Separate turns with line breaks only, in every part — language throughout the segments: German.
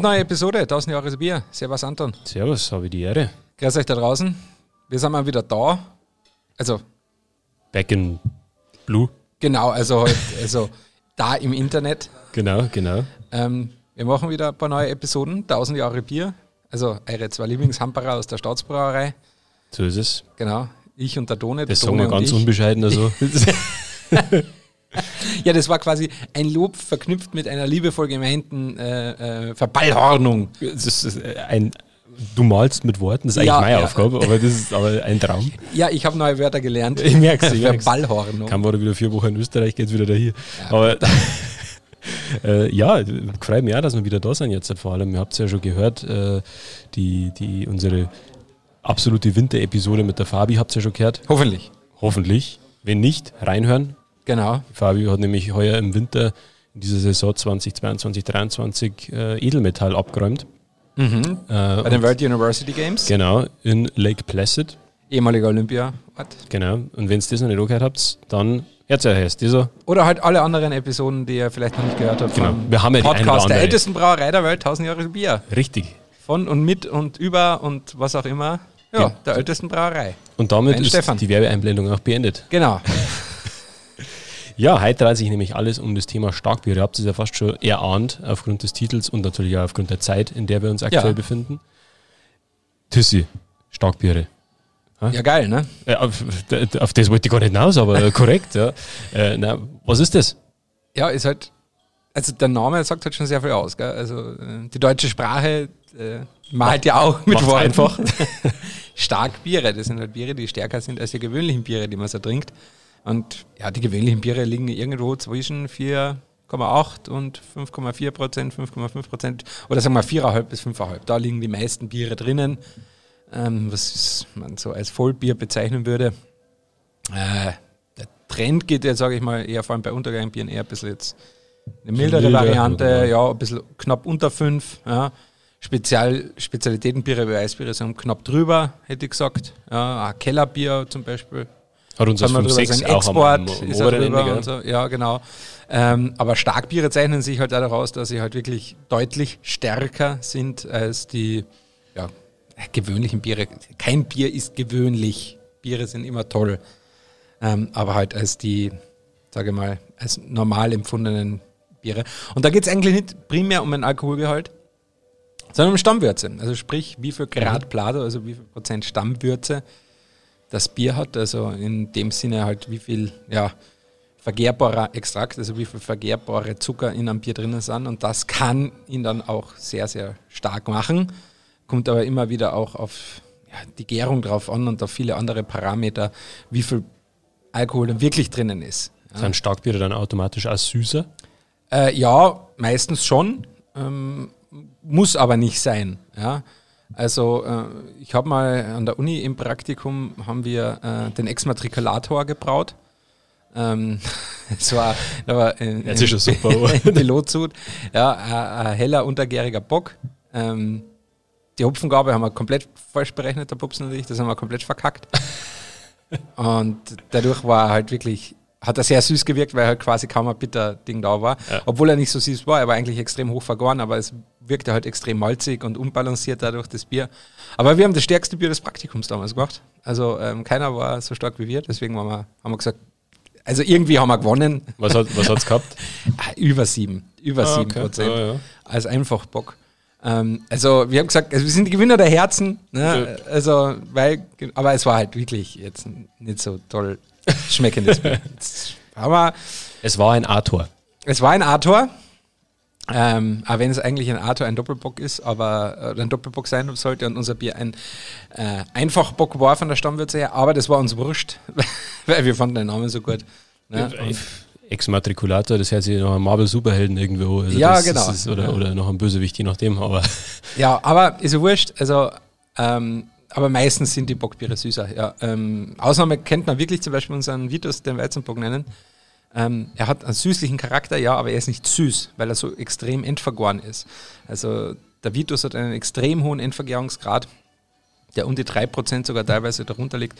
Brandneue Episode, 1000 Jahre Bier. Servus Anton.
Servus, habe ich die Ehre.
Grüß euch da draußen. Wir sind mal wieder da. Also,
Back in Blue.
genau, also, halt, also da im Internet.
Genau, genau.
Ähm, wir machen wieder ein paar neue Episoden, 1000 Jahre Bier. Also eure zwei Lieblingshamperer aus der Staatsbrauerei.
So ist es.
Genau. Ich und der Done.
Das sagen wir
und
ganz unbescheiden. Also.
Ja, das war quasi ein Lob verknüpft mit einer liebevoll gemeinten äh, äh, Verballhornung.
das ist äh, ein, du malst mit Worten, das ist eigentlich
Ja,
meine
ja.
Aufgabe, aber das ist aber ein Traum.
Ja, ich habe neue Wörter gelernt.
Ich ich merk's.
Verballhornung.
Kann man wieder vier Wochen in Österreich, geht's wieder dahin. aber äh, ja, freut mich auch, dass wir wieder da sind jetzt. Vor allem, ihr habt es ja schon gehört, äh, die, die, unsere absolute Winter-Episode mit der Fabi habt ihr ja schon gehört.
Hoffentlich.
Hoffentlich. Wenn nicht, reinhören.
Genau.
Fabio hat nämlich heuer im Winter in dieser Saison 2022, 2023 äh, Edelmetall abgeräumt.
Mhm.
Äh,
Bei den World University Games.
genau, in Lake Placid.
Ehemaliger Olympiaort.
Genau. Und wenn ihr das noch nicht angehört habt, dann hört ihr erst dieser.
Oder halt alle anderen Episoden, die ihr vielleicht noch nicht gehört habt.
Genau. Wir haben ja
Podcast der ältesten Brauerei der Welt, 1000 Jahre Bier.
Richtig.
Von und mit und über und was auch immer. Ja,
Ja.
der ältesten Brauerei.
Und damit
Mein
ist
Stefan.
die Werbeeinblendung auch beendet.
Genau.
Ja, heute dreht sich nämlich alles um das Thema Starkbier. Ihr habt es ja fast schon erahnt, aufgrund des Titels und natürlich auch aufgrund der Zeit, in der wir uns aktuell
Ja.
befinden. Tissi, Starkbiere.
Ja, geil, ne?
Äh, auf, auf das wollte ich gar nicht hinaus, aber korrekt. Ja. Äh, na, was ist das?
Ja, ist halt, also der Name sagt halt schon sehr viel aus, gell? Also äh, die deutsche Sprache äh, malt ja auch mit Worten.
einfach.
Stark Biere, das sind halt Biere, die stärker sind als die gewöhnlichen Biere, die man so trinkt. Und ja, die gewöhnlichen Biere liegen irgendwo zwischen 4,8 und 5,4 Prozent, 5,5 Prozent oder sagen wir 4,5 bis 5,5. Da liegen die meisten Biere drinnen, ähm, was man so als Vollbier bezeichnen würde. Äh, der Trend geht jetzt, sage ich mal, eher vor allem bei Untergangbieren eher ein bisschen jetzt eine mildere
milder,
Variante, ja, ein bisschen knapp unter 5. Ja. Spezial, Spezialitätenbiere wie Eisbiere sind knapp drüber, hätte ich gesagt. Ja, ein Kellerbier zum Beispiel.
Hat uns das
Kann man
vom
drüber
6
sagen.
auch
Export
am, am
ist er
Ende,
und so. Ja, genau. Ähm, aber Starkbiere zeichnen sich halt auch daraus, dass sie halt wirklich deutlich stärker sind als die ja, gewöhnlichen Biere. Kein Bier ist gewöhnlich. Biere sind immer toll. Ähm, aber halt als die, sage ich mal, als normal empfundenen Biere. Und da geht es eigentlich nicht primär um den Alkoholgehalt, sondern um Stammwürze. Also sprich, wie viel Grad Plato, also wie viel Prozent Stammwürze das Bier hat. Also in dem Sinne halt, wie viel ja, vergehrbarer Extrakt, also wie viel vergehrbare Zucker in einem Bier drinnen sind. Und das kann ihn dann auch sehr, sehr stark machen. Kommt aber immer wieder auch auf ja, die Gärung drauf an und auf viele andere Parameter, wie viel Alkohol dann wirklich drinnen ist.
Sind Starkbiere dann automatisch auch süßer?
Äh, ja, meistens schon, ähm, muss aber nicht sein. Ja? Also äh, ich habe mal an der Uni im Praktikum haben wir äh, den Exmatrikulator gebraut. Ähm, es war, da war äh,
Jetzt ist schon super,
ein Pilotsud, ja, ein, ein heller untergäriger Bock. Ähm, die Hopfengabe haben wir komplett falsch berechnet, der Pups natürlich, das haben wir komplett verkackt. Und dadurch war er halt wirklich, hat er sehr süß gewirkt, weil halt quasi kaum ein Bitter-Ding da war.
Ja.
Obwohl er nicht so süß war, er war eigentlich extrem hoch vergoren, aber es wirkte halt extrem malzig und unbalanciert dadurch das Bier. Aber wir haben das stärkste Bier des Praktikums damals gemacht. Also ähm, keiner war so stark wie wir, deswegen haben wir, haben wir gesagt, also irgendwie haben wir gewonnen.
Was hat es was gehabt?
Ah, Über sieben, über
Ah,
sieben
okay.
Prozent
Ja, ja.
als Einfachbock. Ähm, also wir haben gesagt, also wir sind die Gewinner der Herzen, ne? also weil, aber es war halt wirklich jetzt nicht so toll schmeckendes Bier. Wir,
Es war ein A-Tor.
es war ein A-Tor, ähm, auch wenn es eigentlich ein A-Tor ein Doppelbock ist, aber äh, ein Doppelbock sein sollte und unser Bier ein äh, Einfachbock war von der Stammwürze her, aber das war uns wurscht, weil wir fanden den Namen so gut. Ne?
Exmatrikulator, das hört sich nach einem Marvel-Superhelden irgendwo. Also
Ja,
das,
genau.
Das ist, oder,
Ja.
oder noch einem Bösewicht, je nachdem. Aber
Ja, aber ist ja wurscht. Also, ähm, aber meistens sind die Bockbiere süßer. Ja, ähm, Ausnahme kennt man wirklich zum Beispiel unseren Vitus, den Weizenbock nennen. Ähm, er hat einen süßlichen Charakter, ja, aber er ist nicht süß, weil er so extrem endvergoren ist. Also der Vitus hat einen extrem hohen Endvergärungsgrad, der um die 3% sogar teilweise darunter liegt.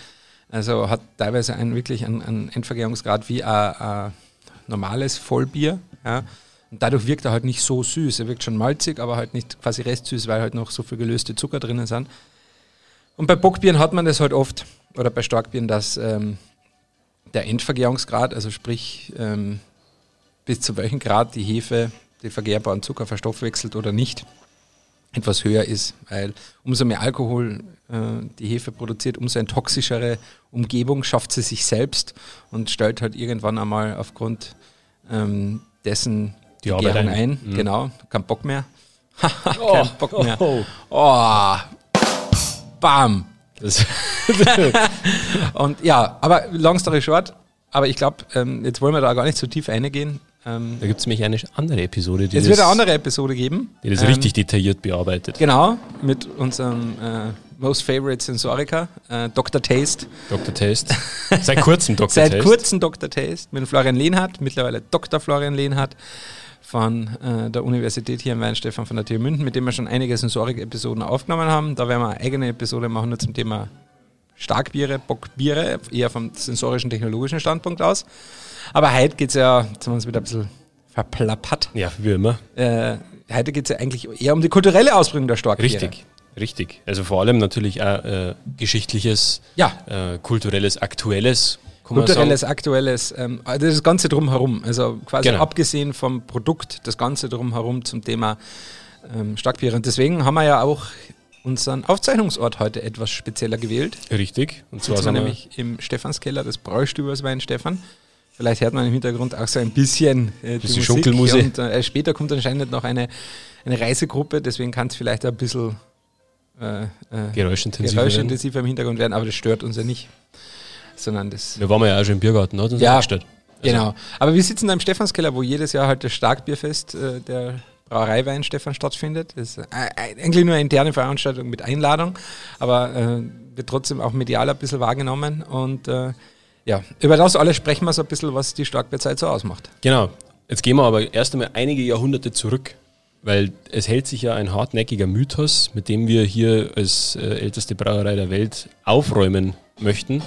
Also hat teilweise einen wirklich einen, einen Endvergärungsgrad wie ein, ein normales Vollbier. Ja. Und dadurch wirkt er halt nicht so süß. Er wirkt schon malzig, aber halt nicht quasi restsüß, weil halt noch so viel gelöste Zucker drinnen sind. Und bei Bockbieren hat man das halt oft, oder bei Starkbieren, dass ähm, der Endvergärungsgrad, also sprich ähm, bis zu welchem Grad die Hefe den vergärbaren Zucker verstoffwechselt oder nicht, etwas höher ist, weil umso mehr Alkohol äh, die Hefe produziert, umso eine toxischere Umgebung schafft sie sich selbst und stellt halt irgendwann einmal aufgrund ähm, dessen
die Arbeit
Gärung ein. ein. Mhm. Genau, kein Bock mehr. kein oh, Bock mehr. Oh, oh. Bam. und ja, aber long story short, aber ich glaube, ähm, jetzt wollen wir da gar nicht zu tief eingehen.
Ähm, da gibt es nämlich eine andere Episode.
Die es wird eine andere Episode geben.
Die das ähm, richtig detailliert bearbeitet.
Genau, mit unserem äh, Most Favorite Sensoriker, äh, Dr. Taste.
Dr. Taste. Seit kurzem
Dr. Seit Taste. Seit kurzem Dr. Taste mit Florian Lehnhardt, mittlerweile Dr. Florian Lehnhardt von äh, der Universität hier in Weinstefan von der TU München, mit dem wir schon einige Sensorik-Episoden aufgenommen haben. Da werden wir eine eigene Episode machen, nur zum Thema Starkbiere, Bockbiere, eher vom sensorischen, technologischen Standpunkt aus. Aber heute geht es ja, jetzt haben wir uns wieder ein bisschen verplappert.
Ja, wie immer.
Äh, heute geht es ja eigentlich eher um die kulturelle Ausbringung der Starkbiere.
Richtig, richtig. Also vor allem natürlich auch äh, geschichtliches,
ja.
äh, kulturelles, aktuelles.
Kulturelles, aktuelles, ähm, also das Ganze drumherum. Also quasi genau. abgesehen vom Produkt, das Ganze drumherum zum Thema ähm, Starkbiere. Und deswegen haben wir ja auch unseren Aufzeichnungsort heute etwas spezieller gewählt.
Richtig.
Und zwar sind wir nämlich im Stephanskeller des Bräustübers Wein Stefan. Vielleicht hört man im Hintergrund auch so ein bisschen
äh, die Musik. Schunkelmusik.
Und äh, später kommt anscheinend noch eine, eine Reisegruppe, deswegen kann es vielleicht ein bisschen
äh, äh geräuschintensiver,
geräuschintensiver im Hintergrund werden, aber das stört uns ja nicht. Sondern das
wir waren ja auch schon im Biergarten, hat uns
ja. Also genau. Aber wir sitzen da im Stephanskeller, wo jedes Jahr halt das Starkbierfest äh, der Brauereiwein Stefan stattfindet. Das ist eigentlich nur eine interne Veranstaltung mit Einladung, aber äh, wird trotzdem auch medial ein bisschen wahrgenommen und äh, ja, über das alles sprechen wir so ein bisschen, was die Starkbierzeit so ausmacht.
Genau. Jetzt gehen wir aber erst einmal einige Jahrhunderte zurück, weil es hält sich ja ein hartnäckiger Mythos, mit dem wir hier als äh, älteste Brauerei der Welt aufräumen möchten.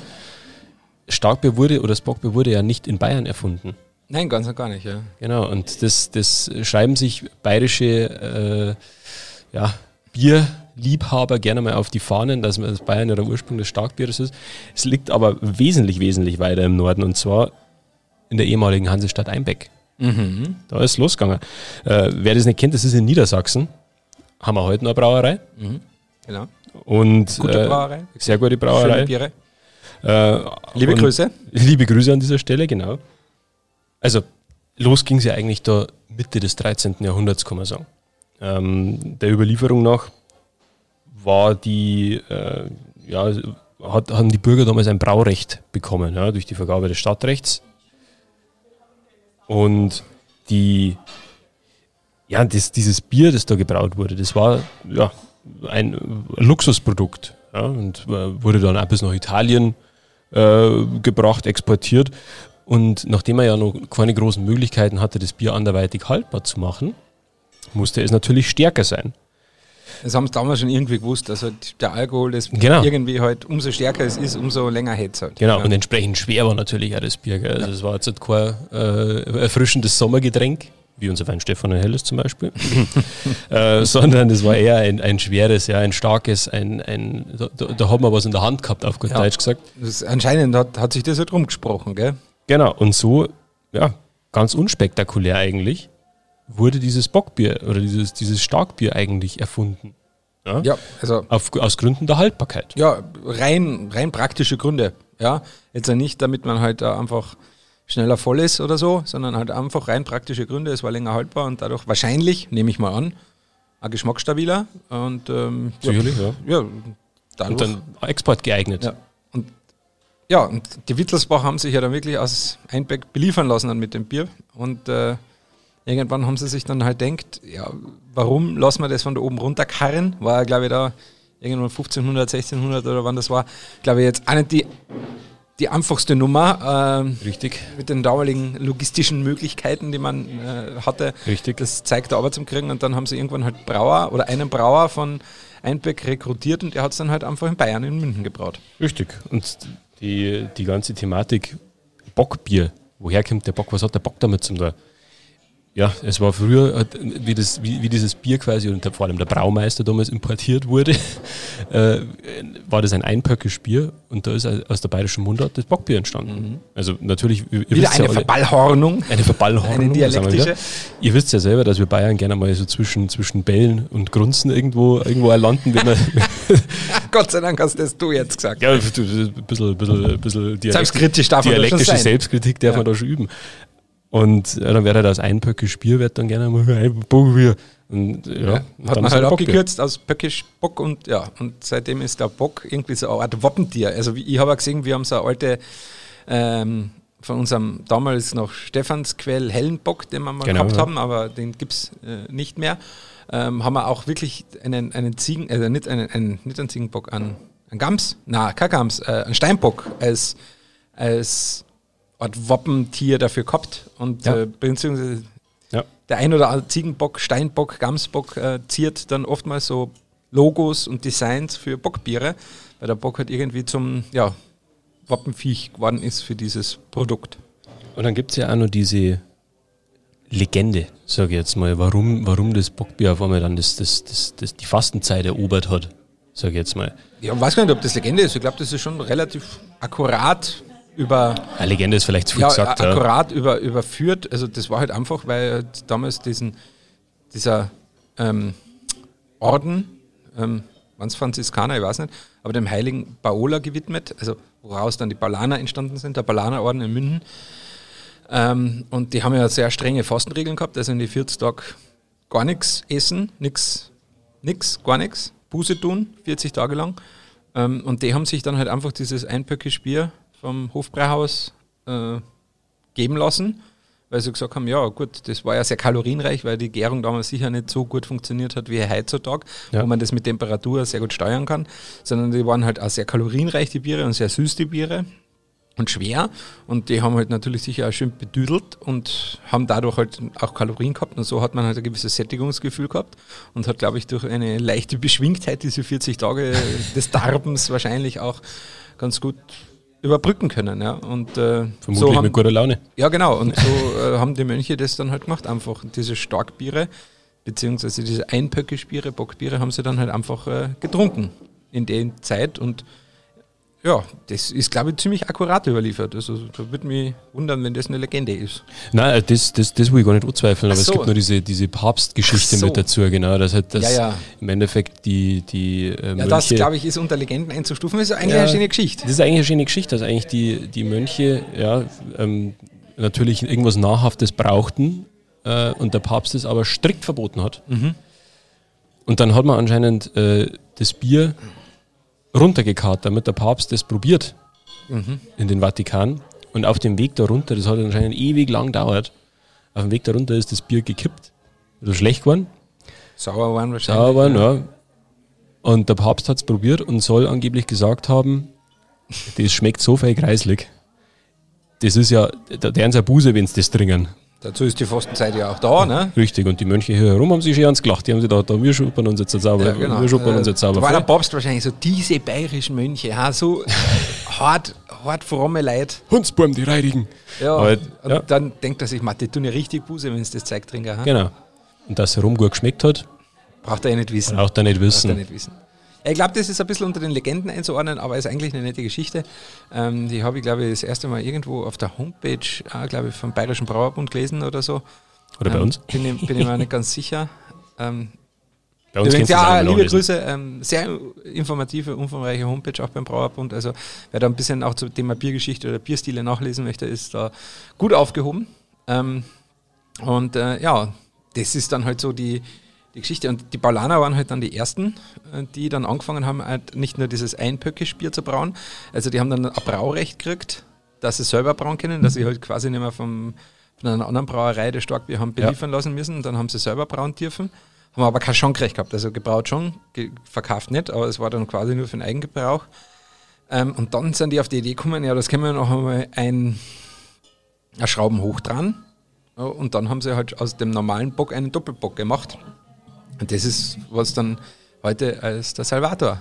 Starkbier wurde oder das Bockbier wurde ja nicht in Bayern erfunden.
Nein, ganz und gar nicht, ja.
Genau, und das, das schreiben sich bayerische äh, ja, Bier Liebhaber gerne mal auf die Fahnen, dass das Bayern ja der Ursprung des Starkbieres ist. Es liegt aber wesentlich, wesentlich weiter im Norden und zwar in der ehemaligen Hansestadt Einbeck. Mhm. Da ist es losgegangen. Äh, wer das nicht kennt, das ist in Niedersachsen. Haben wir heute eine Brauerei.
Mhm. Genau.
Und,
gute äh, Brauerei.
Sehr gute Brauerei. Schöne
Biere. Äh, liebe Grüße.
Liebe Grüße an dieser Stelle, genau. Also, los ging es ja eigentlich da Mitte des 13. Jahrhunderts, kann man sagen. Ähm, der Überlieferung nach war die, äh, ja, hat, haben die Bürger damals ein Braurecht bekommen, ja, durch die Vergabe des Stadtrechts. Und die, ja, das, dieses Bier, das da gebraut wurde, das war ja, ein Luxusprodukt ja, und äh, wurde dann auch bis nach Italien äh, gebracht, exportiert. Und nachdem er ja noch keine großen Möglichkeiten hatte, das Bier anderweitig haltbar zu machen, musste es natürlich stärker sein.
Das haben sie damals schon irgendwie gewusst, dass halt der Alkohol das
genau.
irgendwie halt, umso stärker es ist, umso länger hält es halt.
Genau, ja. und entsprechend schwer war natürlich auch das Bier. Gell? Also es war jetzt halt kein äh, erfrischendes Sommergetränk, wie unser Wein Stefan Helles zum Beispiel, äh, sondern es war eher ein, ein schweres, ja, ein starkes, ein, ein da, da, hat man was in der Hand gehabt, auf gut ja. Deutsch gesagt.
Das, anscheinend hat, hat sich das halt rumgesprochen, gell?
Genau, und so, ja, ganz unspektakulär eigentlich wurde dieses Bockbier oder dieses, dieses Starkbier eigentlich erfunden.
Ja, ja also.
Auf, aus Gründen der Haltbarkeit.
Ja, rein, rein praktische Gründe. Ja, jetzt nicht, damit man halt einfach schneller voll ist oder so, sondern halt einfach rein praktische Gründe. Es war länger haltbar und dadurch wahrscheinlich, nehme ich mal an, ein geschmacksstabiler und ähm,
sicherlich, ja.
ja.
dadurch, und dann Export geeignet.
Ja. Und ja, und die Wittelsbach haben sich ja dann wirklich aus Einbeck beliefern lassen dann mit dem Bier und äh, irgendwann haben sie sich dann halt denkt, ja, warum lassen wir das von da oben runterkarren? War, glaube ich, da irgendwann 1500, 1600 oder wann das war, glaube ich, jetzt auch nicht die, die einfachste Nummer.
Ähm, Richtig.
Mit den damaligen logistischen Möglichkeiten, die man äh, hatte.
Richtig.
Das zeigt aber zum Kriegen und dann haben sie irgendwann halt Brauer oder einen Brauer von Einbeck rekrutiert und der hat es dann halt einfach in Bayern, in München gebraut.
Richtig. Und die, die ganze Thematik Bockbier, woher kommt der Bock, was hat der Bock damit zum da? Ja, es war früher, halt, wie, das, wie, wie dieses Bier quasi und vor allem der Braumeister damals importiert wurde, äh, war das ein einpöckisches Bier und da ist aus der bayerischen Mundart das Bockbier entstanden. Mhm. Also natürlich,
ihr Wieder eine ja alle, Verballhornung.
Eine Verballhornung. Eine
dialektische.
Ihr wisst ja selber, dass wir Bayern gerne mal so zwischen, zwischen Bällen und Grunzen irgendwo, irgendwo landen. Wenn
Gott sei Dank hast das du jetzt gesagt.
Ja, ein bisschen, bisschen, bisschen, bisschen
Selbstkritisch darf
man Dialektische Selbstkritik darf ja. man da schon üben. Und ja, dann wäre halt aus ein Pöckisch Bier, wird dann gerne mal ein Bockbier. Und, ja,
ja, hat man halt abgekürzt aus Pöckisch Bock und ja, und seitdem ist der Bock irgendwie so eine Art Wappentier. Also ich habe gesehen, wir haben so eine alte ähm, von unserem damals noch Stephansquell hellen Bock, den wir mal genau, gehabt ja. haben, aber den gibt es äh, nicht mehr. Ähm, haben wir auch wirklich einen, einen Ziegen, also nicht einen, einen, nicht einen Ziegenbock, einen, einen Gams, na, kein Gams, äh, einen Steinbock als, als Art Wappentier dafür gehabt. Und ja. äh, beziehungsweise ja. der ein oder andere Ziegenbock, Steinbock, Gamsbock äh, ziert dann oftmals so Logos und Designs für Bockbiere, weil der Bock halt irgendwie zum ja, Wappenviech geworden ist für dieses Produkt.
Und dann gibt es ja auch noch diese Legende, sage ich jetzt mal, warum, warum das Bockbier auf einmal dann das, das, das, das, die Fastenzeit erobert hat, sage ich jetzt mal.
Ja, ich weiß gar nicht, ob das Legende ist. Ich glaube, das ist schon relativ akkurat über.
Eine Legende ist vielleicht zu
ja, gesagt. Akkurat ja. über, überführt. Also das war halt einfach, weil damals diesen, dieser ähm, Orden, ähm, waren es Franziskaner, ich weiß nicht, aber dem heiligen Paola gewidmet, also woraus dann die Paulaner entstanden sind, der Paulanerorden in München. Ähm, und die haben ja sehr strenge Fastenregeln gehabt, also in die 40 Tage gar nichts essen, nichts, nix, gar nichts, Buße tun, 40 Tage lang. Ähm, und die haben sich dann halt einfach dieses einpöckige Bier vom Hofbräuhaus äh, geben lassen, weil sie gesagt haben, ja gut, das war ja sehr kalorienreich, weil die Gärung damals sicher nicht so gut funktioniert hat wie heutzutage, ja. wo man das mit Temperatur sehr gut steuern kann, sondern die waren halt auch sehr kalorienreich, die Biere, und sehr süß, die Biere und schwer und die haben halt natürlich sicher auch schön bedüdelt und haben dadurch halt auch Kalorien gehabt und so hat man halt ein gewisses Sättigungsgefühl gehabt und hat, glaube ich, durch eine leichte Beschwingtheit diese 40 Tage des Darbens wahrscheinlich auch ganz gut überbrücken können. Ja. Und,
äh, Vermutlich so haben, mit guter Laune.
Ja, genau. Und so äh, haben die Mönche das dann halt gemacht. Einfach diese Starkbiere, beziehungsweise diese Einpöckischbiere, Bockbiere, haben sie dann halt einfach äh, getrunken in der Zeit. Und ja, das ist, glaube ich, ziemlich akkurat überliefert. Also da würde mich wundern, wenn das eine Legende ist.
Nein, äh, das, das, das will ich gar nicht anzweifeln, aber so. es gibt nur diese, diese Papstgeschichte so. mit dazu, genau. Das halt das ja, ja. im Endeffekt die, die
äh, Ja, das, glaube ich, ist unter Legenden einzustufen. Das ist eigentlich ja, eine schöne Geschichte.
Das ist eigentlich eine schöne Geschichte, dass eigentlich die, die Mönche ja, ähm, natürlich irgendwas Nahrhaftes brauchten äh, und der Papst es aber strikt verboten hat. Mhm. Und dann hat man anscheinend äh, das Bier runtergekarrt, damit der Papst das probiert mhm. in den Vatikan. Und auf dem Weg darunter, das hat anscheinend ewig lang gedauert, auf dem Weg darunter ist das Bier gekippt. Also schlecht geworden.
Sauer geworden
wahrscheinlich. Sauer geworden, ja. ja. Und der Papst hat es probiert und soll angeblich gesagt haben, das schmeckt so viel kreislig. Das ist ja, da deren sein Buße, wenn sie das trinken.
Dazu ist die Fastenzeit ja auch da, ne?
Richtig, und die Mönche hier herum haben sich schon ans gelacht. Die haben sich gedacht, da, wir schuppern uns jetzt sauber. Ja, genau. Wir schuppern uns jetzt sauber.
Da war der Papst wahrscheinlich so, diese bayerischen Mönche, ha, so hart, hart fromme Leute.
Hundsburm, die Reidigen.
Ja, Aber, und ja. dann denkt er sich, die tun ja richtig Buße, wenn sie das Zeug trinken.
Genau. Und dass es herum gut geschmeckt hat,
braucht er ja nicht wissen.
Braucht er nicht wissen.
Braucht er nicht wissen. Ich glaube, das ist ein bisschen unter den Legenden einzuordnen, aber ist eigentlich eine nette Geschichte. Ähm, die habe ich, glaube ich, das erste Mal irgendwo auf der Homepage, äh, glaube ich, vom Bayerischen Brauerbund gelesen oder so.
Oder bei
ähm,
uns?
Bin, ich, bin ich mir nicht ganz sicher. Ähm, bei uns Übrigens, ja, liebe Grüße, ähm, sehr informative, umfangreiche Homepage auch beim Brauerbund. Also wer da ein bisschen auch zum Thema Biergeschichte oder Bierstile nachlesen möchte, ist da gut aufgehoben. Ähm, und äh, ja, das ist dann halt so die, die Geschichte. Und die Paulaner waren halt dann die ersten, äh, die dann angefangen haben, halt nicht nur dieses Einpöckisch-Bier zu brauen. Also die haben dann ein Braurecht gekriegt, dass sie selber brauen können, dass sie halt quasi nicht mehr vom, von einer anderen Brauerei das Starkbier haben beliefern ja. lassen müssen. Dann haben sie selber brauen dürfen. Haben aber kein Schankrecht gehabt. Also gebraut schon, ge verkauft nicht, aber es war dann quasi nur für den Eigengebrauch. Ähm, und dann sind die auf die Idee gekommen, ja, das können wir noch einmal ein, ein Schrauben hoch dran. Und dann haben sie halt aus dem normalen Bock einen Doppelbock gemacht. Und das ist, was dann heute als der Salvator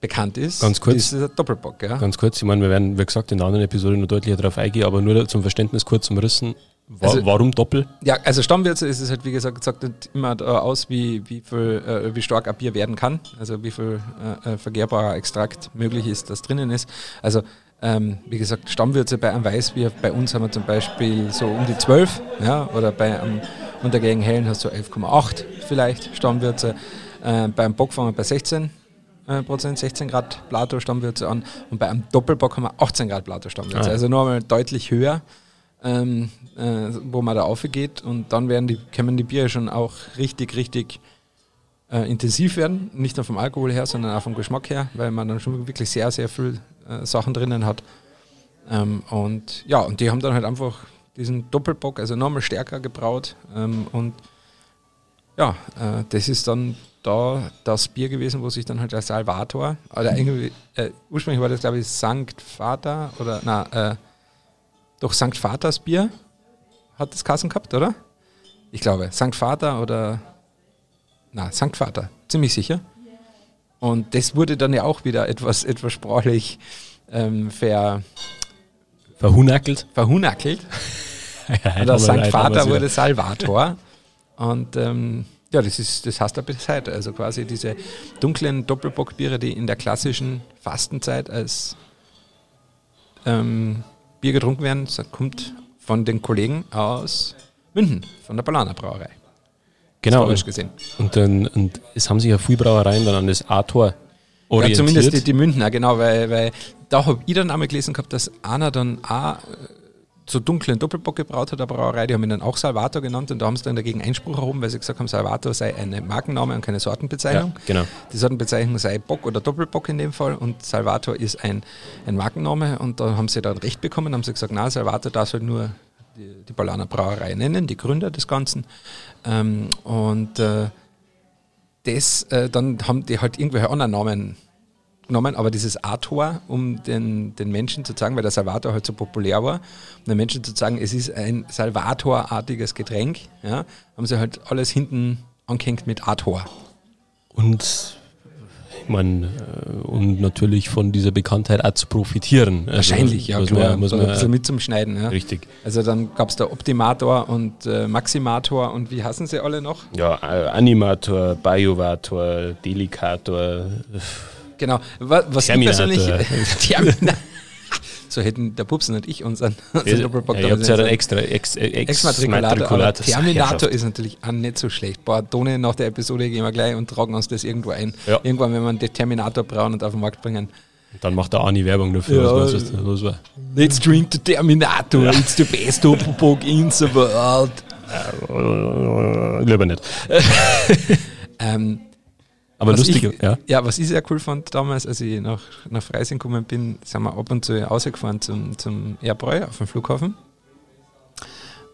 bekannt ist.
Ganz kurz. Das
ist ein Doppelbock, ja.
Ganz kurz, ich meine, wir werden, wie gesagt, in der anderen Episode noch deutlicher darauf eingehen, aber nur zum Verständnis kurz umrissen. Wa also, warum Doppel?
Ja, also Stammwürze ist es halt, wie gesagt, sagt immer aus, wie, wie, viel, äh, wie stark ein Bier werden kann. Also wie viel äh, äh, vergehrbarer Extrakt möglich ist, das drinnen ist. Also ähm, wie gesagt, Stammwürze bei einem Weißbier, bei uns haben wir zum Beispiel so um die 12, ja, oder bei einem untergegen Hellen hast du 11,8 vielleicht Stammwürze. Äh, beim Bock fangen wir bei 16 äh, Prozent, 16 Grad Plato-Stammwürze an und bei einem Doppelbock haben wir 18 Grad Plato-Stammwürze. Ah. Also nur einmal deutlich höher ähm, äh, wo man da aufgeht und dann werden die, können die Biere schon auch richtig, richtig äh, intensiv werden. Nicht nur vom Alkohol her, sondern auch vom Geschmack her, weil man dann schon wirklich sehr, sehr viel äh, Sachen drinnen hat. Ähm, und ja, und die haben dann halt einfach diesen Doppelbock, also nochmal stärker gebraut. Ähm, und ja, äh, das ist dann da das Bier gewesen, wo sich dann halt der Salvator, oder irgendwie, äh, ursprünglich war das glaube ich Sankt Vater oder na, äh, doch St. Vaters Bier hat das Kassen gehabt, oder? Ich glaube, St. Vater oder. Na, St. Vater, ziemlich sicher. Und das wurde dann ja auch wieder etwas, etwas sprachlich ähm, ver,
verhunackelt.
Verhunackelt. Ja, Oder St. Vater wurde Salvator. Und ähm, ja, das, ist, das heißt er bis heute. Also quasi diese dunklen Doppelbockbiere, die in der klassischen Fastenzeit als ähm, Bier getrunken werden, kommt von den Kollegen aus München, von der Balaner Brauerei.
Genau. Und, gesehen. Und, dann, und es haben sich ja viele Brauereien dann an das A-Tor
orientiert. Ja, zumindest die, die Münchner, genau, weil, weil da habe ich dann einmal gelesen gehabt, dass einer dann auch so dunklen Doppelbock gebraut hat, der Brauerei, die haben ihn dann auch Salvator genannt und da haben sie dann dagegen Einspruch erhoben, weil sie gesagt haben, Salvator sei eine Markenname und keine Sortenbezeichnung. Ja,
genau.
Die Sortenbezeichnung sei Bock oder Doppelbock in dem Fall und Salvator ist ein, ein Markenname und da haben sie dann recht bekommen, haben sie gesagt, na, Salvator darf halt nur die, die Ballaner Brauerei nennen, die Gründer des Ganzen. Ähm, und äh, das, äh, dann haben die halt irgendwelche anderen Namen genommen, aber dieses A-Tor, um den, den Menschen zu sagen, weil der Salvator halt so populär war, um den Menschen zu sagen, es ist ein Salvator-artiges Getränk, ja, haben sie halt alles hinten angehängt mit A-Tor.
Und ich meine, äh, und natürlich von dieser Bekanntheit auch zu profitieren.
Also Wahrscheinlich, ja, muss klar. Man,
muss man,
bisschen mit zum Schneiden. Ja.
Richtig.
Also dann gab es da Optimator und äh, Maximator und wie heißen sie alle noch?
Ja, äh, Animator, Biovator, Delicator.
Genau. Was, was ich persönlich. Terminator. so hätten der Pupsen und ich unseren,
unseren Doppelbock ja, ja dann extra ex, ex,
Exmatrikulator. Terminator ist natürlich auch nicht so schlecht. Boah, Tone nach der Episode gehen wir gleich und tragen uns das irgendwo ein. Ja. Irgendwann, wenn wir den Terminator brauen und auf den Markt bringen.
Dann macht der Ani Werbung dafür. Ja, was
meinst du, was war? Let's drink the Terminator. Ja. It's the best Doppelbock in the world.
Äh, lieber nicht.
ähm,
aber was lustig,
ich, ja. Ja, was ich sehr cool fand damals, als ich nach, nach Freising gekommen bin, sind wir ab und zu rausgefahren zum, zum Erbräu auf dem Flughafen.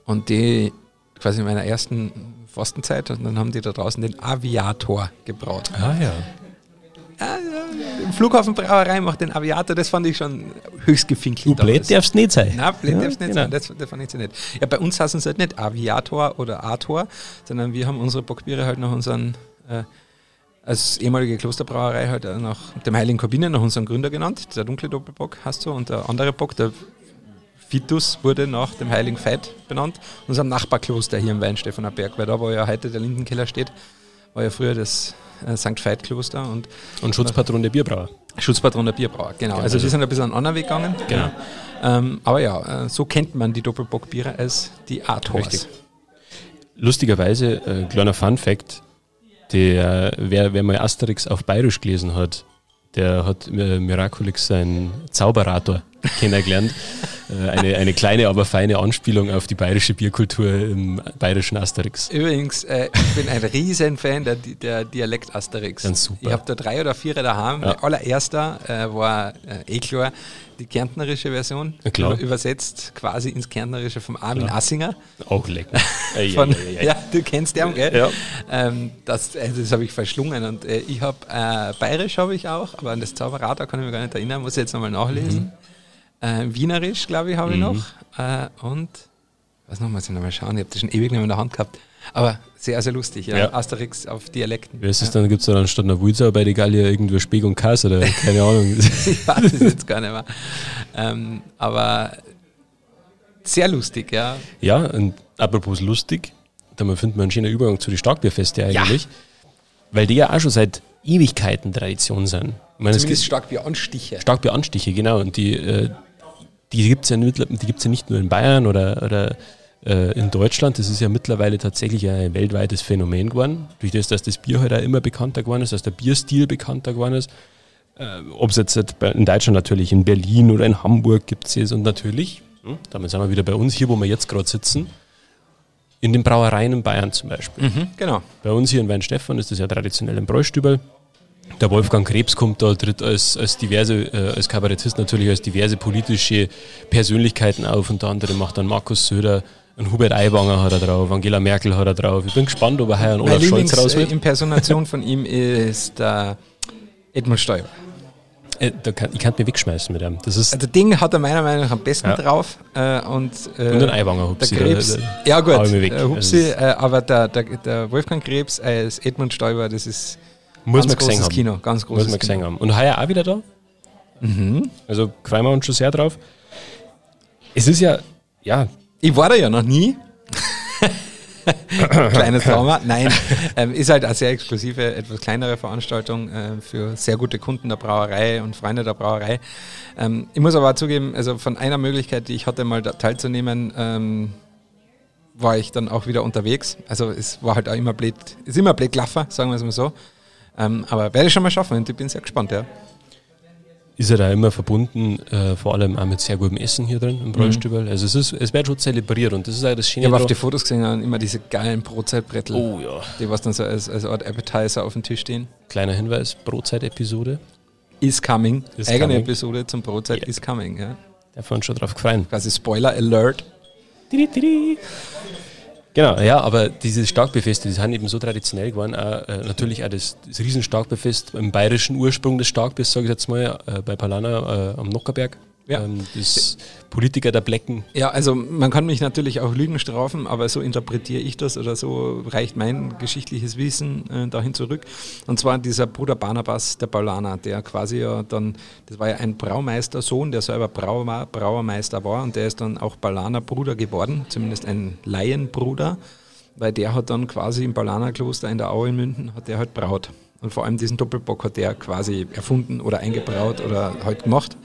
Und die quasi in meiner ersten Fastenzeit und dann haben die da draußen den Aviator gebraut.
Ah ja.
ja, ja Flughafenbrauerei macht den Aviator, das fand ich schon höchst gefinkelt.
Du blöd darfst nicht sein.
Nein, blöd ja, darfst nicht genau. sein, das, das, fand ich so nett. Ja, bei uns heißen es halt nicht Aviator oder Ator, sondern wir haben unsere Bockbiere halt nach unseren äh, als ehemalige Klosterbrauerei halt nach dem Heiligen Korbinen, nach unserem Gründer genannt. Der dunkle Doppelbock hast du und der andere Bock, der Vitus, wurde nach dem Heiligen Veit benannt. Unserem Nachbarkloster hier im Weinstephaner Berg, weil da, wo ja heute der Lindenkeller steht, war ja früher das äh, St. Veit-Kloster. Und,
und Schutzpatron der Bierbrauer.
Schutzpatron der Bierbrauer, genau. genau. Also die sind ein bisschen einen anderen Weg gegangen.
Genau.
Ähm, aber ja, äh, so kennt man die Doppelbockbiere als die Art Richtig.
Lustigerweise, äh, kleiner Fun Fact, der, wer, wer mal Asterix auf Bayerisch gelesen hat, der hat äh, Miraculix seinen Zauberator kennengelernt. Äh, eine, eine kleine, aber feine Anspielung auf die bayerische Bierkultur im bayerischen Asterix.
Übrigens, äh, ich bin ein riesen Fan der, der Dialekt Asterix.
Ganz super.
Ich habe da drei oder vier daheim. Ja. Allererster äh, war äh, eh klar die kärntnerische Version,
ja,
übersetzt quasi ins Kärntnerische vom Armin ja. Assinger.
Auch lecker.
Von, ja, du kennst den, gell?
Ja.
Ähm, das also das habe ich verschlungen und äh, ich habe äh, Bayerisch habe ich auch, aber an das Zauberrad, kann ich mich gar nicht erinnern, muss ich jetzt nochmal nachlesen. Mhm. Äh, Wienerisch, glaube ich, habe ich mhm. noch. Äh, und, was noch, muss ich nochmal schauen, ich habe das schon ewig nicht mehr in der Hand gehabt. Aber sehr, sehr lustig, ja. ja. Asterix auf Dialekten.
Wie ist es dann? Gibt es dann statt einer Wulzau bei der Gallier irgendwie Speg und Kass oder keine Ahnung?
ich weiß es jetzt gar nicht mehr. Ähm, aber Sehr lustig, ja.
Ja, und apropos lustig, da findet man einen schönen Übergang zu den Starkbierfeste eigentlich, ja. weil die ja auch schon seit Ewigkeiten Tradition sind.
Ich meine, Zumindest Starkbieranstiche.
Starkbieranstiche, genau. Und die, äh, die gibt es ja, ja nicht nur in Bayern oder, oder äh, in Deutschland. Das ist ja mittlerweile tatsächlich ein weltweites Phänomen geworden. Durch das, dass das Bier halt auch immer bekannter geworden ist, dass der Bierstil bekannter geworden ist. Äh, Ob es jetzt in Deutschland natürlich, in Berlin oder in Hamburg gibt es es und natürlich, hm, damit sind wir wieder bei uns hier, wo wir jetzt gerade sitzen, in den Brauereien in Bayern zum Beispiel.
Mhm, genau.
Bei uns hier in Weinstefan ist das ja traditionell im Bräustübel. Der Wolfgang Krebs kommt da, tritt als, als diverse, äh, als Kabarettist natürlich als diverse politische Persönlichkeiten auf. Unter anderem macht dann Markus Söder, ein Hubert Aiwanger hat er drauf, Angela Merkel hat er drauf. Ich bin gespannt, ob er heuer einen
Olaf Scholz raus wird. Impersonation von ihm ist der Edmund Stoiber.
Äh, kann, ich kann mich wegschmeißen mit ihm.
Das ist also Ding hat er meiner Meinung nach am besten ja. drauf. Äh, und, äh,
und den Eiwanger Hupsi.
Der Krebs, der, der, ja gut, äh, Hupsi, äh, aber der, der, der Wolfgang Krebs als Edmund Stoiber, das ist
Muss ganz großes
Kino. Ganz großes
Muss man gesehen haben. Und heuer auch wieder da. Mhm. Also freuen wir uns schon sehr drauf. Es ist ja, ja.
Ich war da ja noch nie. Kleines Trauma. Nein, ähm, ist halt eine sehr exklusive, etwas kleinere Veranstaltung äh, für sehr gute Kunden der Brauerei und Freunde der Brauerei. Ähm, ich muss aber auch zugeben, also von einer Möglichkeit, die ich hatte, mal teilzunehmen, ähm, war ich dann auch wieder unterwegs. Also es war halt auch immer blöd, ist immer blöd Klaffer, sagen wir es mal so. Ähm, aber werde ich schon mal schaffen und ich bin sehr gespannt, ja
ist er da immer verbunden, äh, vor allem auch mit sehr gutem Essen hier drin im Bräustübel. Mhm. Also es, ist, es wird schon zelebriert und das ist auch das
Schöne. Ich habe auf die Fotos gesehen, immer diese geilen Brotzeitbrettel.
Oh ja.
Die was dann so als, als Art Appetizer auf dem Tisch stehen.
Kleiner Hinweis, Brotzeit-Episode.
Is coming. Is Eigene coming. Episode zum Brotzeit yeah. is coming, ja.
Der von schon drauf gefreut.
Quasi Spoiler Alert.
Didi, didi. Genau, ja, aber diese Starkbefeste, die sind eben so traditionell geworden. Auch, äh, natürlich auch das, das Riesenstarkbefest im bayerischen Ursprung des Starkbiss, sage ich jetzt mal, äh, bei Palana äh, am Nockerberg. Ja. Ähm, das Politiker der Blecken.
Ja, also man kann mich natürlich auch Lügen strafen, aber so interpretiere ich das oder so reicht mein geschichtliches Wissen äh, dahin zurück. Und zwar dieser Bruder Barnabas der Paulaner, der quasi ja dann, das war ja ein Braumeistersohn, der selber Brauer, Brauermeister war und der ist dann auch Paulaner Bruder geworden, zumindest ein Laienbruder, weil der hat dann quasi im Paulaner Kloster in der Aue in München, hat der halt braut. Und vor allem diesen Doppelbock hat der quasi erfunden oder eingebraut oder halt gemacht.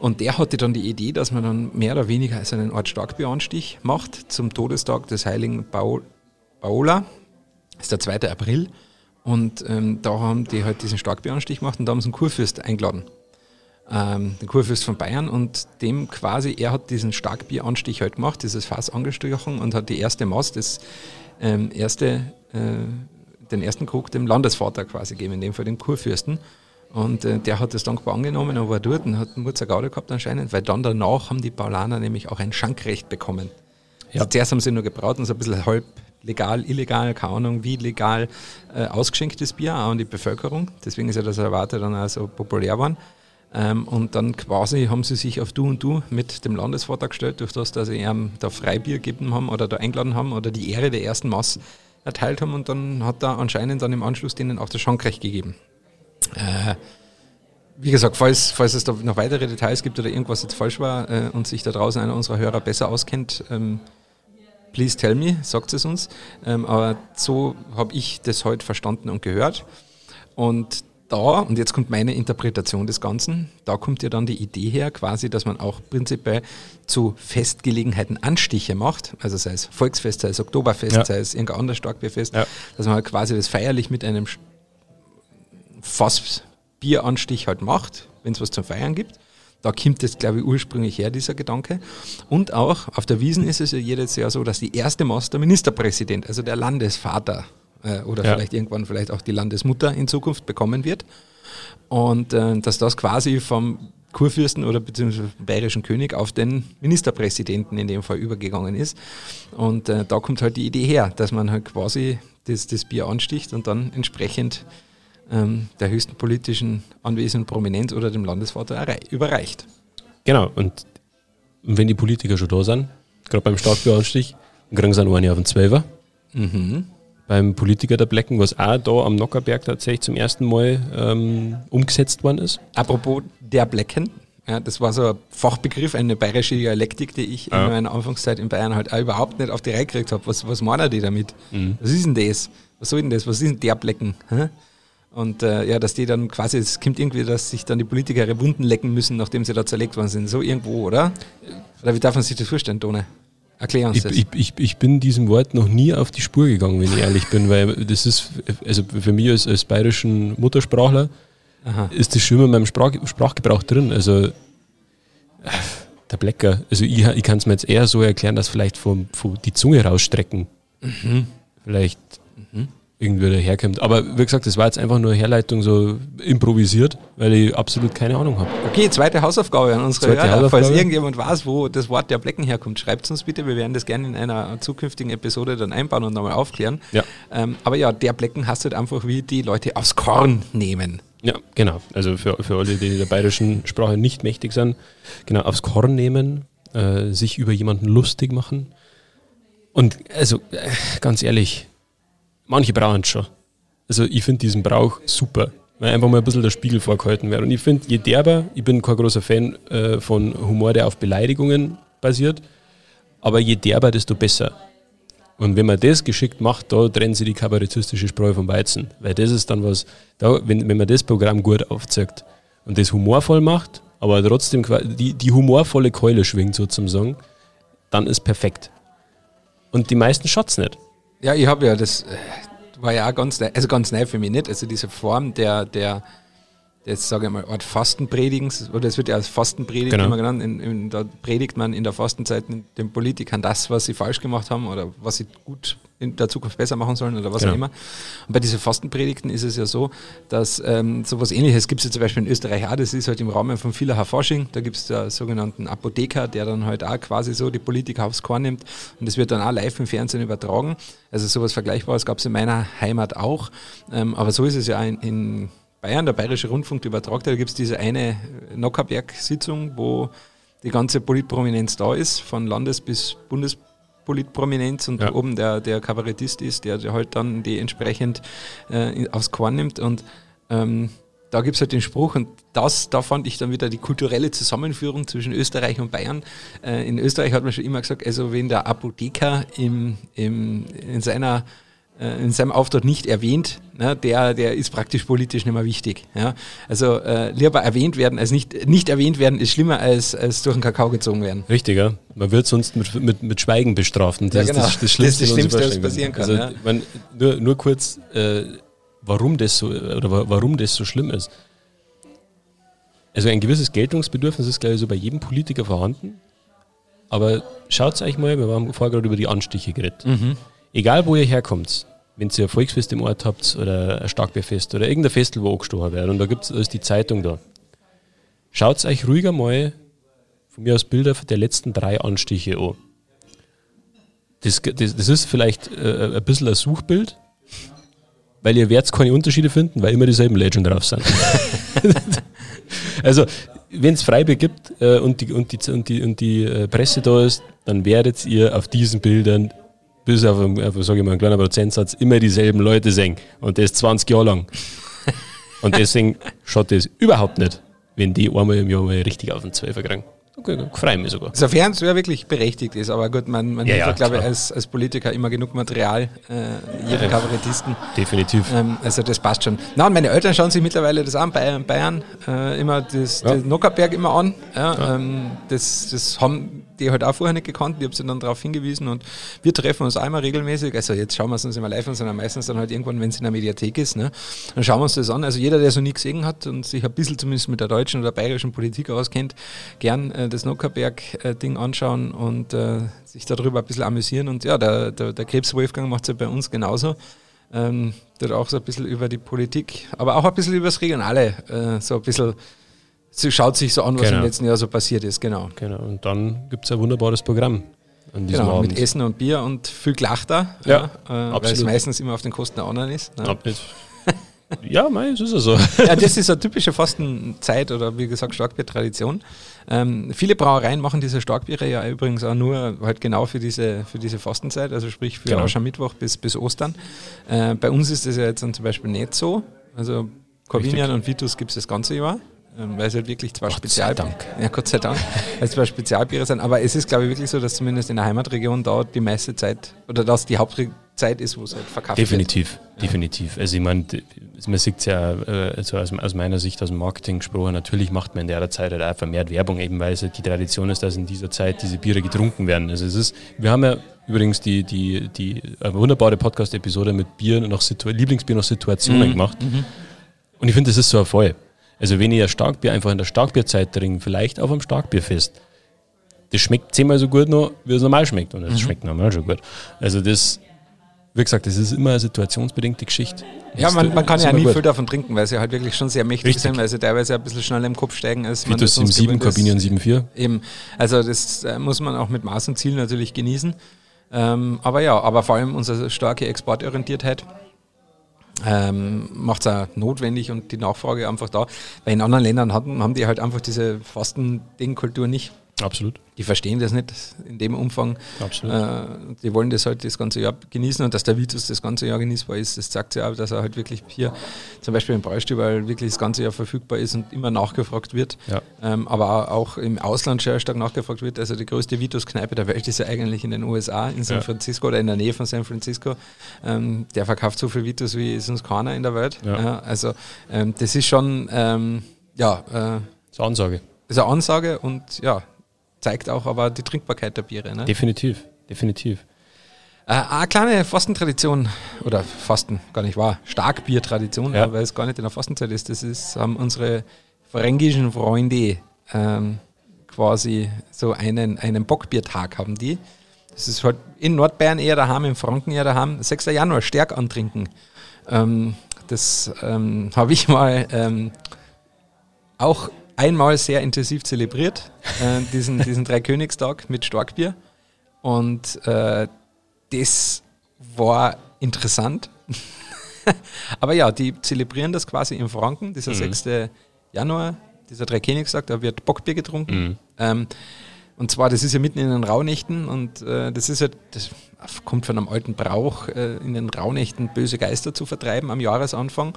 Und der hatte dann die Idee, dass man dann mehr oder weniger als einen Art Starkbieranstich macht zum Todestag des heiligen Paola. Das ist der 2. April. Und ähm, da haben die halt diesen Starkbieranstich gemacht und da haben sie einen Kurfürst eingeladen. Ähm, den Kurfürst von Bayern und dem quasi, er hat diesen Starkbieranstich halt gemacht, dieses Fass angestochen und hat die erste Maß, das ähm, erste, äh, den ersten Krug dem Landesvater quasi gegeben, in dem Fall dem Kurfürsten. Und äh, der hat das dankbar angenommen und war dort und hat einen Gaude gehabt anscheinend, weil dann danach haben die Paulaner nämlich auch ein Schankrecht bekommen. Ja. Also zuerst haben sie nur gebraut und so ein bisschen halb legal, illegal, keine Ahnung, wie legal äh, ausgeschenktes Bier auch an die Bevölkerung. Deswegen ist ja das Erwarte dann auch so populär geworden. Ähm, und dann quasi haben sie sich auf Du und Du mit dem Landesvater gestellt, durch das, dass sie ihm da Freibier gegeben haben oder da eingeladen haben oder die Ehre der ersten Maß erteilt haben und dann hat er anscheinend dann im Anschluss denen auch das Schankrecht gegeben. Äh, wie gesagt, falls, falls es da noch weitere Details gibt oder irgendwas jetzt falsch war äh, und sich da draußen einer unserer Hörer besser auskennt, ähm, please tell me, sagt es uns. Ähm, aber so habe ich das heute verstanden und gehört. Und da, und jetzt kommt meine Interpretation des Ganzen, da kommt ja dann die Idee her, quasi, dass man auch prinzipiell zu Festgelegenheiten Anstiche macht, also sei es Volksfest, sei es Oktoberfest, ja. sei es irgendein anderes Starkbierfest, ja. dass man halt quasi das feierlich mit einem Fassbieranstich halt macht, wenn es was zum Feiern gibt. Da kommt es, glaube ich, ursprünglich her, dieser Gedanke. Und auch auf der Wiesen ist es ja jedes Jahr so, dass die erste Maß der Ministerpräsident, also der Landesvater äh, oder ja. vielleicht irgendwann vielleicht auch die Landesmutter in Zukunft bekommen wird. Und äh, dass das quasi vom Kurfürsten oder beziehungsweise bayerischen König auf den Ministerpräsidenten in dem Fall übergegangen ist. Und äh, da kommt halt die Idee her, dass man halt quasi das, das Bier ansticht und dann entsprechend ähm, der höchsten politischen Anwesenden Prominenz oder dem Landesvater überreicht.
Genau, und wenn die Politiker schon da sind, gerade beim Starkbieranstich, kriegen sie einen auf den Zwölfer. Mhm. Beim Politiker der Blecken, was auch da am Nockerberg tatsächlich zum ersten Mal ähm, umgesetzt worden ist.
Apropos der Blecken, Ja, das war so ein Fachbegriff, eine bayerische Dialektik, die ich ja. in meiner Anfangszeit in Bayern halt auch überhaupt nicht auf die Reihe gekriegt habe. Was, was meinen die damit? Mhm. Was ist denn das? Was soll denn das? Was ist denn der Blecken? Hä? Und äh, ja, dass die dann quasi, es kommt irgendwie, dass sich dann die Politiker ihre Wunden lecken müssen, nachdem sie da zerlegt worden sind. So irgendwo, oder? Oder wie darf man sich das vorstellen, Tone? Erklär uns
ich,
das.
Ich, ich, ich, bin diesem Wort noch nie auf die Spur gegangen, wenn ich ehrlich bin, weil das ist, also für mich als, als bayerischen Muttersprachler, Aha. ist das schon in meinem Sprach, Sprachgebrauch drin. Also der Blecker, also ich, ich kann es mir jetzt eher so erklären, dass vielleicht vom, vom die Zunge rausstrecken. Mhm. Vielleicht mhm irgendwie daherkommt. Aber wie gesagt, das war jetzt einfach nur Herleitung so improvisiert, weil ich absolut keine Ahnung habe.
Okay, zweite Hausaufgabe an unsere zweite Hörer. Falls irgendjemand weiß, wo das Wort der Blecken herkommt, schreibt es uns bitte. Wir werden das gerne in einer zukünftigen Episode dann einbauen und nochmal aufklären. Ja. Ähm, aber ja, der Blecken hast halt einfach wie die Leute aufs Korn nehmen.
Ja, genau. Also für, für alle, die der bayerischen Sprache nicht mächtig sind, genau, aufs Korn nehmen, äh, sich über jemanden lustig machen. Und also, äh, ganz ehrlich, manche brauchen es schon. Also ich finde diesen Brauch super, weil einfach mal ein bisschen der Spiegel vorgehalten wird. Und ich finde, je derber, ich bin kein großer Fan äh, von Humor, der auf Beleidigungen basiert, aber je derber, desto besser. Und wenn man das geschickt macht, da trennen sie die kabarettistische Spreu vom Weizen. Weil das ist dann was, da, wenn, wenn man das Programm gut aufzeigt und das humorvoll macht, aber trotzdem die, die humorvolle Keule schwingt sozusagen, dann ist perfekt. Und die meisten schaut's nicht.
Ja, ich habe ja, das äh, war ja auch ganz neu, also ganz neu für mich nicht. Also diese Form der, der jetzt sage ich mal, Art Fastenpredigens, oder es wird ja als Fastenpredigt genau. immer genannt, in, in, da predigt man in der Fastenzeit den Politikern das, was sie falsch gemacht haben oder was sie gut in der Zukunft besser machen sollen oder was genau. auch immer. Und bei diesen Fastenpredigten ist es ja so, dass ähm, sowas ähnliches gibt es ja zum Beispiel in Österreich auch, das ist halt im Rahmen von vieler Forschung, da gibt es den sogenannten Apotheker, der dann halt auch quasi so die Politiker aufs Korn nimmt. Und das wird dann auch live im Fernsehen übertragen. Also sowas Vergleichbares gab es in meiner Heimat auch, ähm, aber so ist es ja in, in Bayern, der Bayerische Rundfunk übertragt, da gibt es diese eine Nockerberg-Sitzung, wo die ganze Politprominenz da ist, von Landes- bis Bundespolitprominenz und ja. oben der, der Kabarettist ist, der, halt dann die entsprechend äh, aufs Korn nimmt und ähm, da gibt es halt den Spruch und das, da fand ich dann wieder die kulturelle Zusammenführung zwischen Österreich und Bayern. Äh, in Österreich hat man schon immer gesagt, also wenn der Apotheker im, im, in seiner in seinem Auftritt nicht erwähnt, ne, der, der ist praktisch politisch nicht mehr wichtig. Ja. Also äh, lieber erwähnt werden als nicht, nicht erwähnt werden, ist schlimmer als, als durch den Kakao gezogen werden.
Richtig, ja. Man wird sonst mit, mit, mit Schweigen bestraft.
Und das ja, genau. ist das, das Schlimmste, das, das Schlimmste was passieren kann. Also, ja.
man, nur, nur kurz, äh, warum, das so, oder warum das so schlimm ist. Also ein gewisses Geltungsbedürfnis ist, glaube ich, so bei jedem Politiker vorhanden. Aber schaut euch mal, wir haben vorher gerade über die Anstiche geredet. Mhm. Egal, wo ihr herkommt, wenn ihr ein Volksfest im Ort habt oder ein Starkbierfest oder irgendein Festel, wo angestochen wird und da gibt es die Zeitung da. Schaut euch ruhiger mal von mir aus Bilder der letzten drei Anstiche an. Das, das, das ist vielleicht äh, ein bisschen ein Suchbild, weil ihr werdet keine Unterschiede finden, weil immer dieselben Legend drauf sind. also, wenn es Freibier gibt äh, und, die, und, die, und, die, und die äh, Presse da ist, dann werdet ihr auf diesen Bildern bis auf, auf sage ich mal, einen kleinen Prozentsatz immer dieselben Leute sehen. Und das 20 Jahre lang. Und deswegen schaut das überhaupt nicht, wenn die einmal im Jahr mal richtig auf den Zwölfer kriegen. Okay, freue mich sogar.
Sofern es ja wirklich berechtigt ist, aber gut, man, man ja, hat, ja, glaube ich, als, als Politiker immer genug Material, äh, ihre ja, Kabarettisten.
Definitiv.
Ähm, also das passt schon. Na, und meine Eltern schauen sich mittlerweile das an, Bayern, Bayern äh, immer das, ja. den Nockerberg immer an. Ja, ähm, das, das haben die halt auch vorher nicht gekannt, ich habe sie dann darauf hingewiesen und wir treffen uns einmal regelmäßig, also jetzt schauen wir es uns immer live an, sondern meistens dann halt irgendwann, wenn es in der Mediathek ist, ne, dann schauen wir uns das an. Also jeder, der so nie gesehen hat und sich ein bisschen zumindest mit der deutschen oder bayerischen Politik auskennt, gern äh, das Nockerberg-Ding anschauen und äh, sich darüber ein bisschen amüsieren und ja, der, der, der Krebs-Wolfgang macht es ja bei uns genauso. Ähm, dort auch so ein bisschen über die Politik, aber auch ein bisschen über das Regionale, äh, so ein bisschen Sie schaut sich so an, was genau. im letzten Jahr so passiert ist, genau.
Genau, und dann gibt es ein wunderbares Programm
an diesem genau, Abend. mit Essen und Bier und viel Glachter, ja, ja äh, weil es meistens immer auf den Kosten der anderen ist.
Ne? ja, mei, es ist ja so.
ja, das ist eine typische Fastenzeit oder wie gesagt Starkbier-Tradition. Ähm, viele Brauereien machen diese Starkbiere ja übrigens auch nur halt genau für diese, für diese Fastenzeit, also sprich für genau. Aschermittwoch bis, bis Ostern. Äh, bei uns ist das ja jetzt dann zum Beispiel nicht so. Also Corvinian und Vitus gibt es das ganze Jahr. Ähm, weil es halt wirklich zwei
Gott
Spezial...
sei Dank.
Ja, Gott sei Dank, weil es zwei Spezialbiere sind. Aber es ist, glaube ich, wirklich so, dass zumindest in der Heimatregion da die meiste Zeit, oder dass die Hauptzeit ist, wo es halt verkauft
Definitiv, definitiv. Also ich meine, man sieht es ja äh, also aus, aus meiner Sicht, aus dem Marketing gesprochen, natürlich macht man in der Zeit halt auch vermehrt Werbung, eben weil es halt die Tradition ist, dass in dieser Zeit diese Biere getrunken werden. Also es ist, wir haben ja übrigens die, die, die eine wunderbare Podcast-Episode mit Bier nach Situ Lieblingsbier nach Situationen gemacht. Und ich finde, das ist so ein Fall. Also wenn ein Starkbier einfach in der Starkbierzeit trinke, vielleicht auf einem Starkbierfest, das schmeckt zehnmal so gut noch, wie es normal schmeckt. Und es schmeckt normal schon gut. Also das, wie gesagt, das ist immer eine situationsbedingte Geschichte.
Ja, man, man kann ja nie
gut.
viel davon trinken, weil sie halt wirklich schon sehr mächtig
Richtig.
sind, weil sie teilweise ein bisschen schneller im Kopf steigen als man
Vitus
das sonst
7,
gewöhnt ist.
Corbinian 7,4.
Eben, also das äh, muss man auch mit Maß und Ziel natürlich genießen. Ähm, aber ja, aber vor allem unsere starke Exportorientiertheit ähm, macht es auch notwendig und die Nachfrage einfach da. Weil in anderen Ländern hatten, haben die halt einfach diese Fasten-Ding-Kultur nicht.
Absolut.
Die verstehen das nicht in dem Umfang.
Absolut.
Äh, die wollen das halt das ganze Jahr genießen und dass der Vitus das ganze Jahr genießbar ist, das zeigt ja auch, dass er halt wirklich hier zum Beispiel im Braustübel wirklich das ganze Jahr verfügbar ist und immer nachgefragt wird.
Ja.
Ähm, aber auch im Ausland sehr stark nachgefragt wird. Also die größte Vitus-Kneipe der Welt ist ja eigentlich in den USA, in San
Ja.
Francisco oder in der Nähe von San Francisco. Ähm, der verkauft so viel Vitus wie sonst keiner in der Welt.
Ja.
also ähm, das ist schon, ähm, ja, äh,
Das ist eine Ansage.
ist eine Ansage und ja, zeigt auch aber die Trinkbarkeit der Biere. Ne?
Definitiv. Definitiv.
Äh, eine kleine Fastentradition, oder Fasten, gar nicht wahr, Starkbiertradition,
Ja.
weil es gar nicht in der Fastenzeit ist, das ist, haben unsere fränkischen Freunde ähm, quasi so einen, einen Bockbiertag haben die. Das ist halt in Nordbayern eher daheim, in Franken eher daheim. 6. Januar, Stärk antrinken. Ähm, das ähm, habe ich mal ähm, auch einmal sehr intensiv zelebriert, äh, diesen, diesen Dreikönigstag mit Starkbier. Und äh, das war interessant. Aber ja, die zelebrieren das quasi in Franken, dieser 6. Januar, dieser Dreikönigstag, da wird Bockbier getrunken. Ähm, und zwar, das ist ja mitten in den Rauhnächten und äh, das ist ja, das kommt von einem alten Brauch, äh, in den Rauhnächten böse Geister zu vertreiben am Jahresanfang.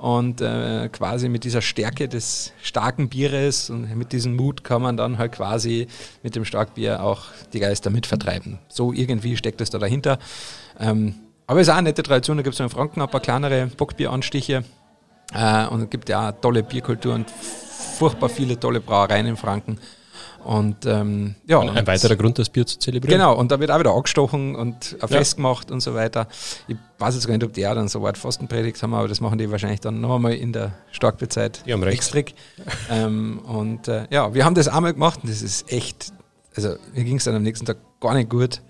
Und äh, quasi mit dieser Stärke des starken Bieres und mit diesem Mut kann man dann halt quasi mit dem Starkbier auch die Geister mit vertreiben. So irgendwie steckt es da dahinter. Ähm, aber es ist auch eine nette Tradition, da gibt es in Franken ein paar kleinere Bockbieranstiche. Äh, und es gibt ja auch tolle Bierkultur und furchtbar viele tolle Brauereien in Franken. Und ähm, ja,
Ein
und-
weiterer Grund, das Bier zu zelebrieren.
Genau, und da wird auch wieder angestochen und ein
Ja.
Fest gemacht und so weiter. Ich weiß jetzt gar nicht, ob die auch dann so weit Fastenpredigt haben, aber das machen die wahrscheinlich dann noch einmal in der
recht.
extra. ähm, und äh, ja, wir haben das einmal gemacht und das ist echt, also mir ging es dann am nächsten Tag gar nicht gut.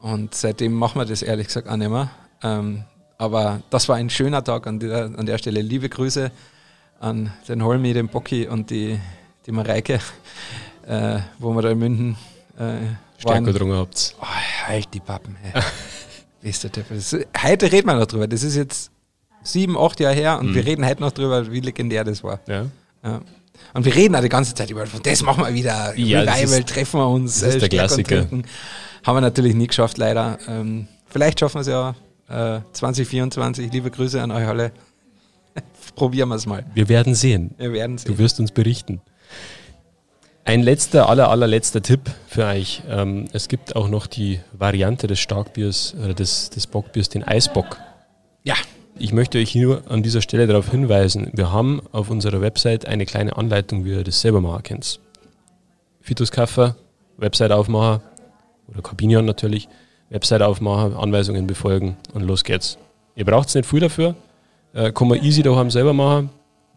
Und seitdem machen wir das ehrlich gesagt auch nicht mehr. Ähm, aber das war ein schöner Tag an der, an der Stelle. Liebe Grüße an den Holmi, den Bocki und die, die Mareike, äh, wo wir da in München äh,
Stärker getrunken habt.
Oh, halt die Pappen, ey. Du Heute reden wir noch drüber. Das ist jetzt sieben, acht Jahre her und
Mhm.
wir reden heute noch drüber, wie legendär das war.
Ja.
Ja. Und wir reden auch die ganze Zeit über, das machen wir wieder,
Ja,
Revival,
ist-
treffen wir uns,
das ist der Klassiker.
trinken. Haben wir natürlich nie geschafft, leider. Ähm, vielleicht schaffen wir es ja äh, 2024. Liebe Grüße an euch alle. Probieren wir es mal.
Wir werden sehen.
Wir werden
Du
sehen.
wirst uns berichten. Ein letzter, aller, allerletzter Tipp für euch. Ähm, es gibt auch noch die Variante des Starkbiers oder des, des Bockbiers, den Eisbock.
Ja,
Ich möchte euch nur an dieser Stelle darauf hinweisen, wir haben auf unserer Website eine kleine Anleitung, wie ihr das selber machen könnt. Fituskaffer, Website aufmachen oder Corbinian natürlich, Website aufmachen, Anweisungen befolgen und los geht's. Ihr braucht nicht viel dafür, äh, kann man easy daheim selber machen.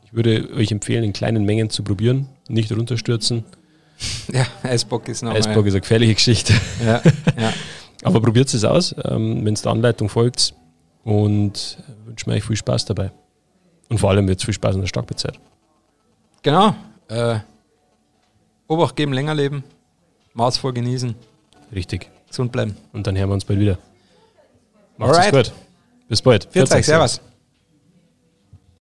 Ich würde euch empfehlen, in kleinen Mengen zu probieren, nicht runterstürzen.
ja Eisbock ist nochmal.
Eisbock ist eine gefährliche Geschichte.
Ja, ja.
Aber probiert es aus, ähm, wenn es der Anleitung folgt und wünsche mir euch viel Spaß dabei. Und vor allem jetzt viel Spaß in der Starkbezeit.
Genau. Äh, Obacht geben, länger leben, maßvoll genießen,
Richtig.
gesund bleiben.
Und dann hören wir uns bald wieder. Macht's
Alright.
gut. Bis bald.
Viert euch,
servus.